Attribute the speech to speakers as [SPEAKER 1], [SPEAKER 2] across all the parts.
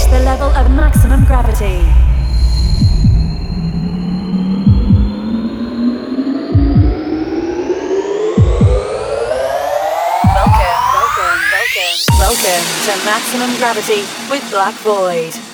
[SPEAKER 1] reached the level of maximum gravity. Welcome, welcome, welcome, welcome to Maximum Gravity with Black Void.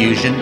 [SPEAKER 1] Musical